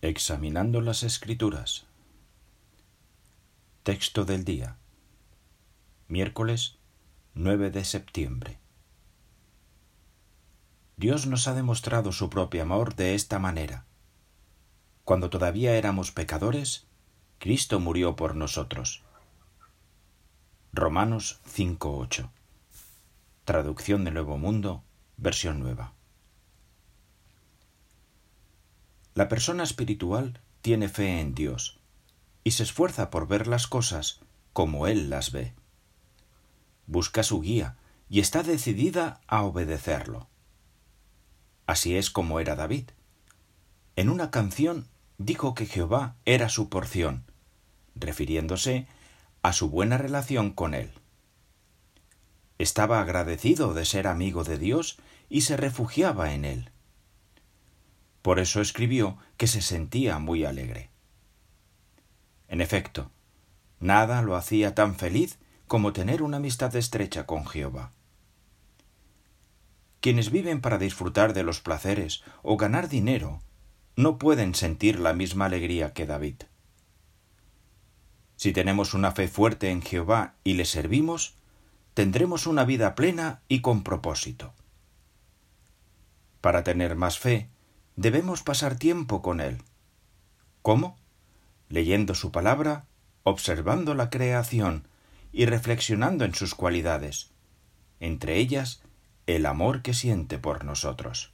Examinando las Escrituras. Texto del día. Miércoles 9 de septiembre. Dios nos ha demostrado su propio amor de esta manera. Cuando todavía éramos pecadores, Cristo murió por nosotros. Romanos 5.8. Traducción de Nuevo Mundo, versión nueva. La persona espiritual tiene fe en Dios y se esfuerza por ver las cosas como Él las ve. Busca su guía y está decidida a obedecerlo. Así es como era David. En una canción dijo que Jehová era su porción, refiriéndose a su buena relación con él. Estaba agradecido de ser amigo de Dios y se refugiaba en él. Por eso escribió que se sentía muy alegre. En efecto, nada lo hacía tan feliz como tener una amistad estrecha con Jehová. Quienes viven para disfrutar de los placeres o ganar dinero no pueden sentir la misma alegría que David. Si tenemos una fe fuerte en Jehová y le servimos, tendremos una vida plena y con propósito. Para tener más fe, debemos pasar tiempo con Él. ¿Cómo? Leyendo su palabra, observando la creación y reflexionando en sus cualidades, entre ellas el amor que siente por nosotros.